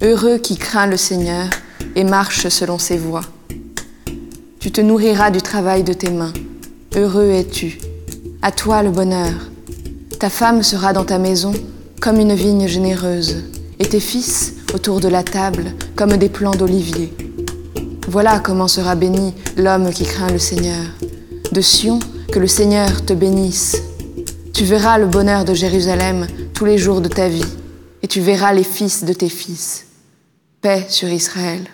Heureux qui craint le Seigneur et marche selon ses voies. Tu te nourriras du travail de tes mains. Heureux es-tu. À toi le bonheur. Ta femme sera dans ta maison comme une vigne généreuse, et tes fils autour de la table comme des plants d'olivier. Voilà comment sera béni l'homme qui craint le Seigneur. De Sion, que le Seigneur te bénisse. Tu verras le bonheur de Jérusalem tous les jours de ta vie, et tu verras les fils de tes fils. Paix sur Israël.